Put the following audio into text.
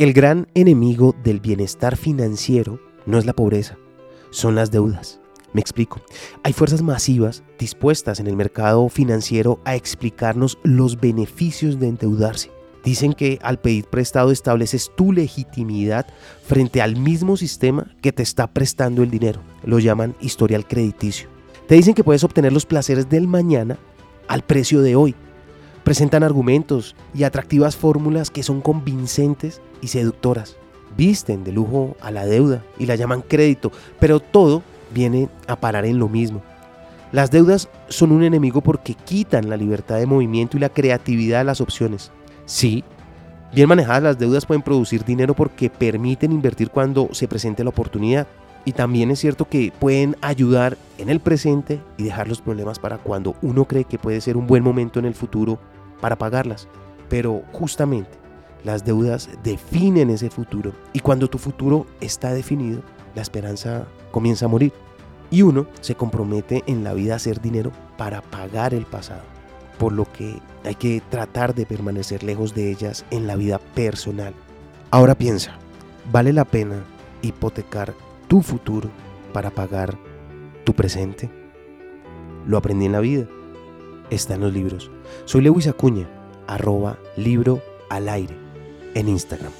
El gran enemigo del bienestar financiero no es la pobreza, son las deudas. Me explico. Hay fuerzas masivas dispuestas en el mercado financiero a explicarnos los beneficios de endeudarse. Dicen que al pedir prestado estableces tu legitimidad frente al mismo sistema que te está prestando el dinero. Lo llaman historial crediticio. Te dicen que puedes obtener los placeres del mañana al precio de hoy. Presentan argumentos y atractivas fórmulas que son convincentes y seductoras. Visten de lujo a la deuda y la llaman crédito, pero todo viene a parar en lo mismo. Las deudas son un enemigo porque quitan la libertad de movimiento y la creatividad de las opciones. Sí, bien manejadas las deudas pueden producir dinero porque permiten invertir cuando se presente la oportunidad. Y también es cierto que pueden ayudar en el presente y dejar los problemas para cuando uno cree que puede ser un buen momento en el futuro para pagarlas. Pero justamente las deudas definen ese futuro y cuando tu futuro está definido, la esperanza comienza a morir. Y uno se compromete en la vida a hacer dinero para pagar el pasado. Por lo que hay que tratar de permanecer lejos de ellas en la vida personal. Ahora piensa, ¿vale la pena hipotecar tu futuro para pagar tu presente? Lo aprendí en la vida. Está en los libros. Soy Lewis Acuña, arroba libro al aire en Instagram.